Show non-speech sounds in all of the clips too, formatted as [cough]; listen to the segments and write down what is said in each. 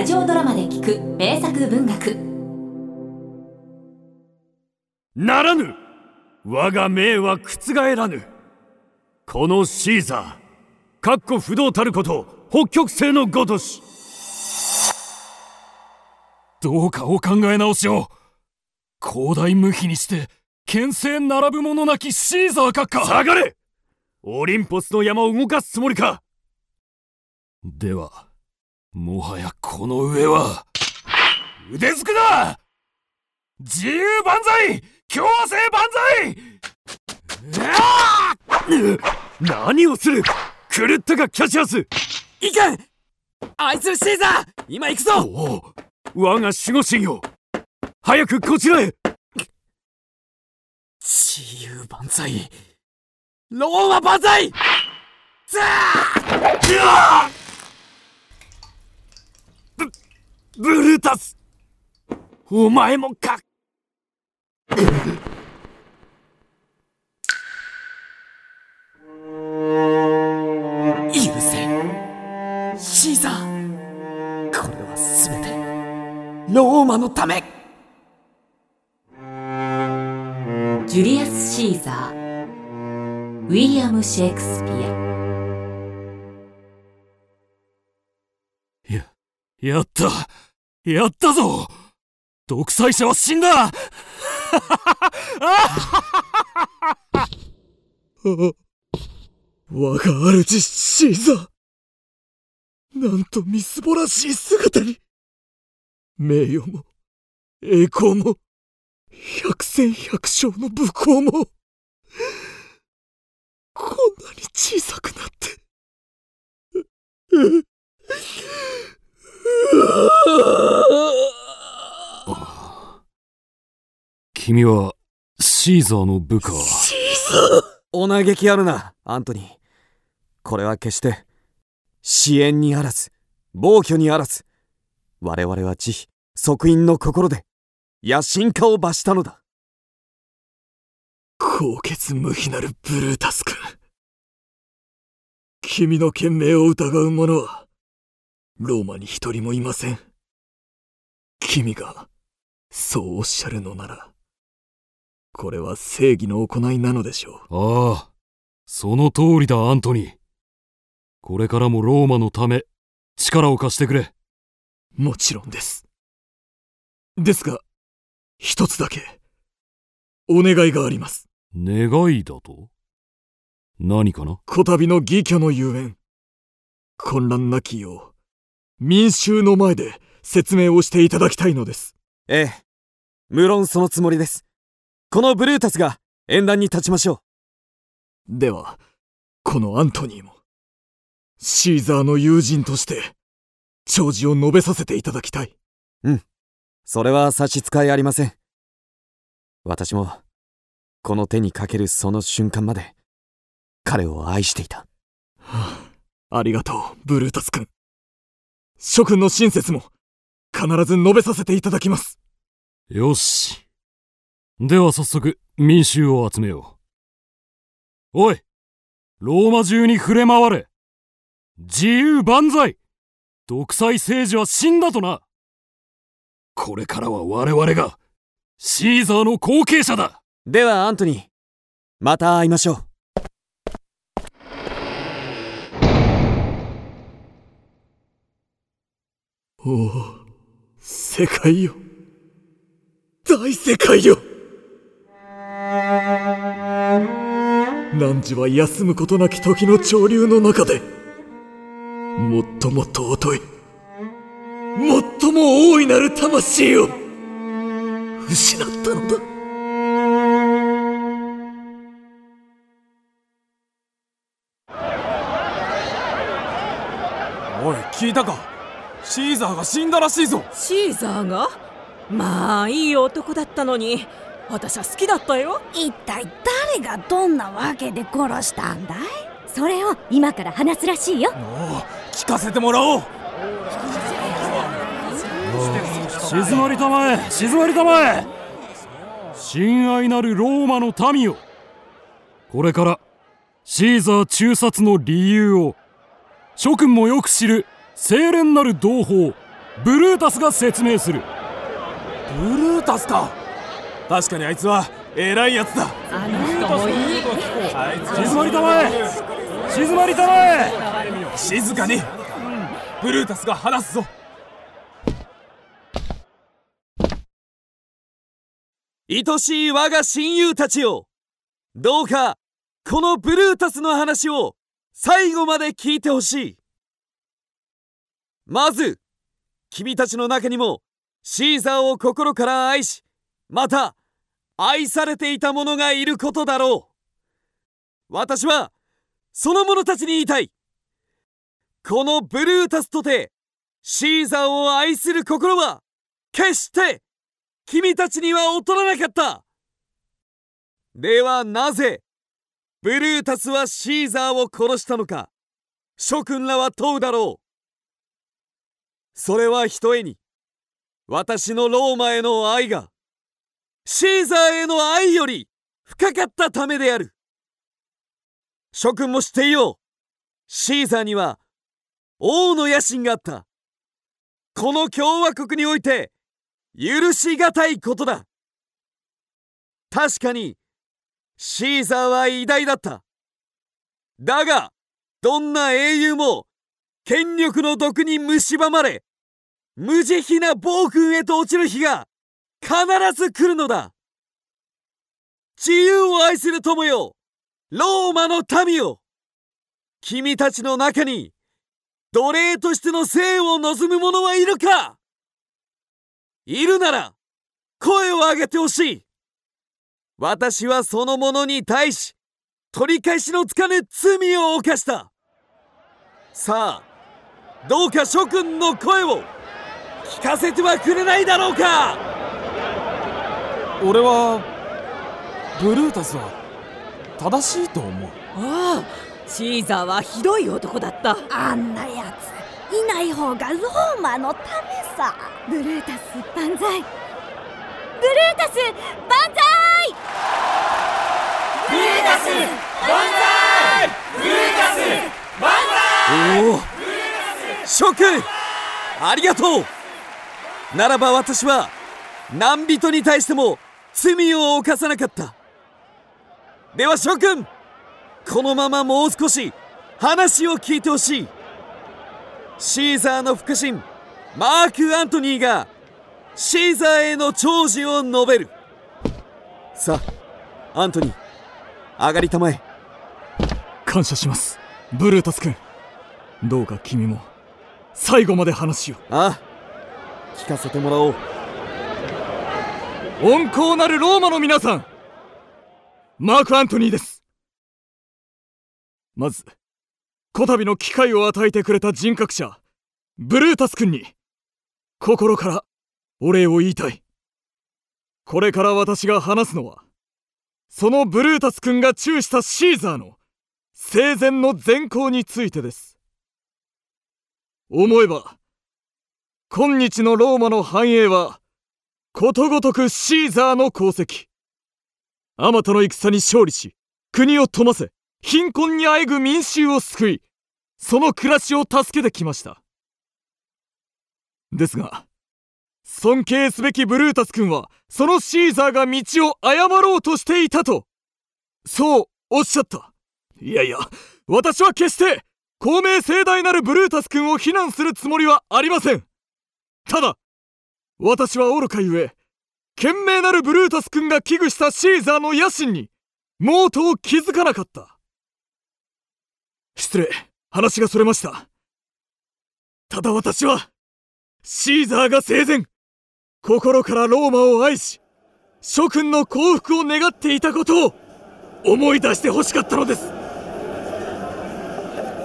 ラジオドラマで聞く名作文学。ならぬ我が命は覆らぬ。このシーザーかっこ不動たること北極星のごとし。どうかお考え直しを。広大無比にして牽制並ぶ者なきシーザー閣下。下がれ！オリンポスの山を動かすつもりか。ではもはやこの上は腕づくだ!自由万歳!共和制万歳!何をする!狂ったかキャシアスいかんあいつシーザー!今行くぞ!我が守護神よ!早くこちらへ!自由万歳!ローマ万歳!ザーブブルータス。お前もか。許せシーザー。これは全て。ローマのため。ジュリアス・シーザー。ウィリアム・シェイクスピアやったやったぞ独裁者は死んだ [laughs] 我が主シーザー。なんとみすぼらしい姿に。名誉も、栄光も、百戦百勝の武功も、こんなに小さくなって。君は、シーザーの部下。シーザーお嘆きあるな、アントニー。これは決して、支援にあらず、暴挙にあらず、我々は慈悲、即員の心で、野心家を罰したのだ。高潔無比なるブルータス君。君の賢明を疑う者は、ローマに一人もいません。君が、そうおっしゃるのなら、これは正義の行いなのでしょう。ああ、その通りだ、アントニー。これからもローマのため、力を貸してくれ。もちろんです。ですが、一つだけ、お願いがあります。願いだと？何かな？こたびの義挙のゆえん、混乱なきよう、民衆の前で説明をしていただきたいのです。ええ、無論そのつもりです。このブルータスが演壇に立ちましょう。では、このアントニーも、シーザーの友人として、弔辞を述べさせていただきたい。うん。それは差し支えありません。私も、この手にかけるその瞬間まで、彼を愛していた。はあ、ありがとう、ブルータス君。諸君の親切も、必ず述べさせていただきます。よし。では早速民衆を集めよう。おいローマ中に触れ回れ自由万歳独裁政治は死んだとなこれからは我々がシーザーの後継者だではアントニーまた会いましょうおお世界よ。大世界よ。汝は休むことなき時の潮流の中で、もっとも尊い、最も大いなる魂を、失ったのだ。おい、聞いたか？シーザーが死んだらしいぞ。シーザーが？まあいい男だったのに。私は好きだったよ。一体誰がどんなわけで殺したんだい？それを今から話すらしいよ。おお聞かせてもらおう。静まりたまえ静まりたまえ。親愛なるローマの民よこれからシーザー中殺の理由を諸君もよく知る清廉なる同胞ブルータスが説明する。ブルータスか。確かにあいつは偉いやつだ。あの人もいい。静まりたまえ。静まりたまえ。静かに。ブルータスが話すぞ。愛しい我が親友たちよ。どうかこのブルータスの話を最後まで聞いてほしいまず君たちの中にもシーザーを心から愛しまた愛されていた者がいることだろう。私はその者たちに言いたい。このブルータスとてシーザーを愛する心は決して君たちには劣らなかった。ではなぜブルータスはシーザーを殺したのか諸君らは問うだろう。それはひとえに私のローマへの愛がシーザーへの愛より深かったためである。諸君も知っていよう。シーザーには王の野心があった。この共和国において許しがたいことだ。確かにシーザーは偉大だった。だがどんな英雄も権力の毒に蝕まれ無慈悲な暴君へと落ちる日が必ず来るのだ。自由を愛する友よローマの民よ君たちの中に奴隷としての生を望む者はいるか。いるなら声を上げてほしい。私はその者に対し取り返しのつかぬ罪を犯した。さあどうか諸君の声を。聞かせてはくれないだろうか。俺はブルータスは正しいと思う。ああシーザーはひどい男だった。あんなやついない方がローマのためさ。ブルータス万歳。ブルータス万歳！ブルータス万歳！ブルータス万おお。諸君ありがとうならば私は何人に対しても罪を犯さなかった。では諸君このままもう少し話を聞いてほしい。シーザーの腹心マーク・アントニーがシーザーへの弔辞を述べる。さあアントニー上がりたまえ。感謝しますブルータス君。どうか君も最後まで話をああ聞かせてもらおう。温厚なるローマの皆さん。マーク・アントニーです。まずこたびの機会を与えてくれた人格者ブルータス君に心からお礼を言いたい。これから私が話すのはそのブルータス君が忠したシーザーの生前の善行についてです。思えば今日のローマの繁栄はことごとくシーザーの功績。あまたの戦に勝利し国を富ませ貧困にあえぐ民衆を救いその暮らしを助けてきました。ですが尊敬すべきブルータス君はそのシーザーが道を誤ろうとしていたとそうおっしゃった。いやいや私は決して公明正大なるブルータス君を非難するつもりはありません。ただ私は愚かゆえ賢明なるブルータス君が危惧したシーザーの野心に毛頭気づかなかった。失礼。話がそれました。ただ私はシーザーが生前心からローマを愛し諸君の幸福を願っていたことを思い出してほしかったのです。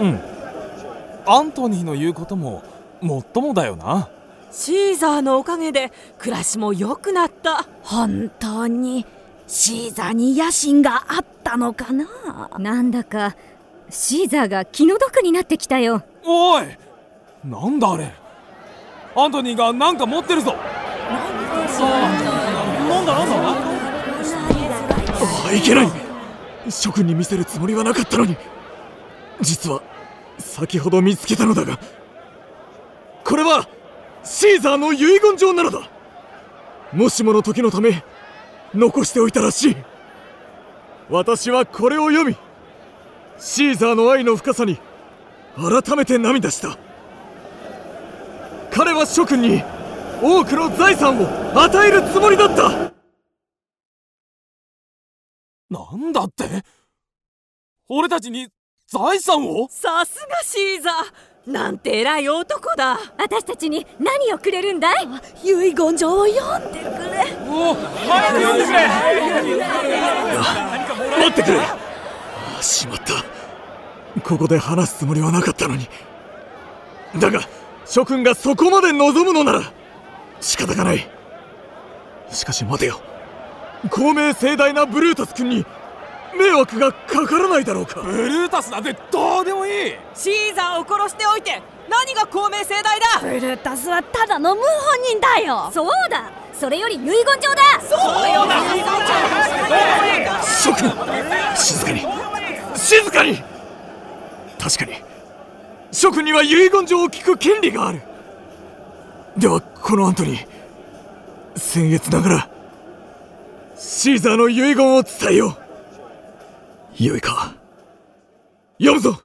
うん。アントニーの言うことももっともだよな。シーザーのおかげで暮らしも良くなった。本当に。シーザーに野心があったのかな。なんだかシーザーが気の毒になってきたよ。おいなんだあれ。アントニーがなんか持ってるぞ。なんだなんだああいけない。諸君に見せるつもりはなかったのに。実は先ほど見つけたのだが。これはシーザーの遺言状なのだ。もしもの時のため残しておいたらしい。私はこれを読みシーザーの愛の深さに改めて涙した。彼は諸君に多くの財産を与えるつもりだった。なんだって？俺たちに財産を？さすがシーザーなんて偉い男だ。私たちに何をくれるんだい？遺言状を読んでくれ。お早く読んでくれ。待ってくれ。ああしまった。ここで話すつもりはなかったのに。だが諸君がそこまで望むのなら仕方がない。しかし待てよ。公明盛大なブルータス君に迷惑がかからないだろうか。ブルータスなんてどうでもいい。シーザーを殺しておいて何が公明正大だ。ブルータスはただの謀反人だよ。そうだ。それより遺言状だ。そうよ諸君静かに。静かに。確かに。諸君には遺言状を聞く権利がある。ではこのアントニー僭越ながらシーザーの遺言を伝えようよいか。読むぞ。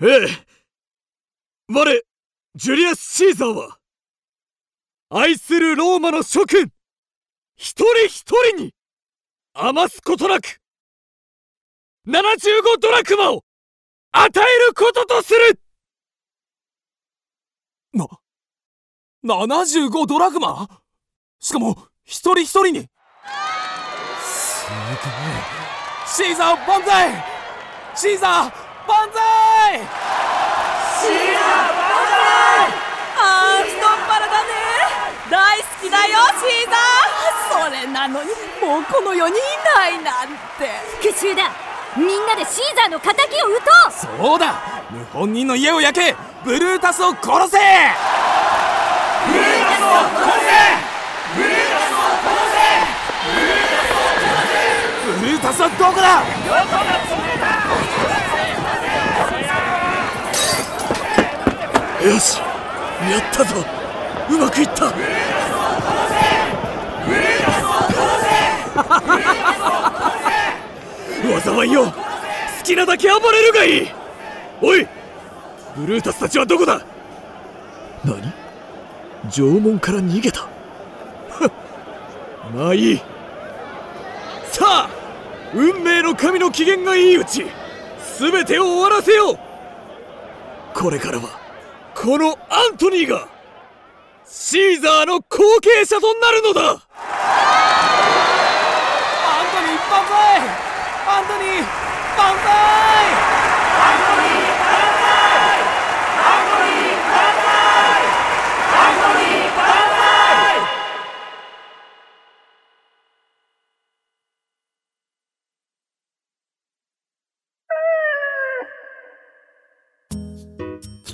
ええ。我ジュリアス・シーザーは愛するローマの諸君一人一人に余すことなく75ドラクマを与えることとする。な75ドラグマ？しかも一人一人に。すげえシーザー万歳！シーザー万歳！シーザー万あー太っ腹だね！大好きだよシーザー！それなのにもうこの世にいないなんて。復讐だ。みんなでシーザーの仇を討とう。歳そうだ！謀反人の家を焼け！ブルータスを殺せ！ブルータスはどこだ。よしやったぞ。うまくいった。[laughs] 災いよ好きなだけ暴れるがいい。おいブルータスたちはどこだ。何？縄文から逃げた。[laughs] まあいい。さあ運命の神の機嫌がいいうち全てを終わらせよう。これからはこのアントニーがシーザーの後継者となるのだ。アントニー万歳！アントニー万歳！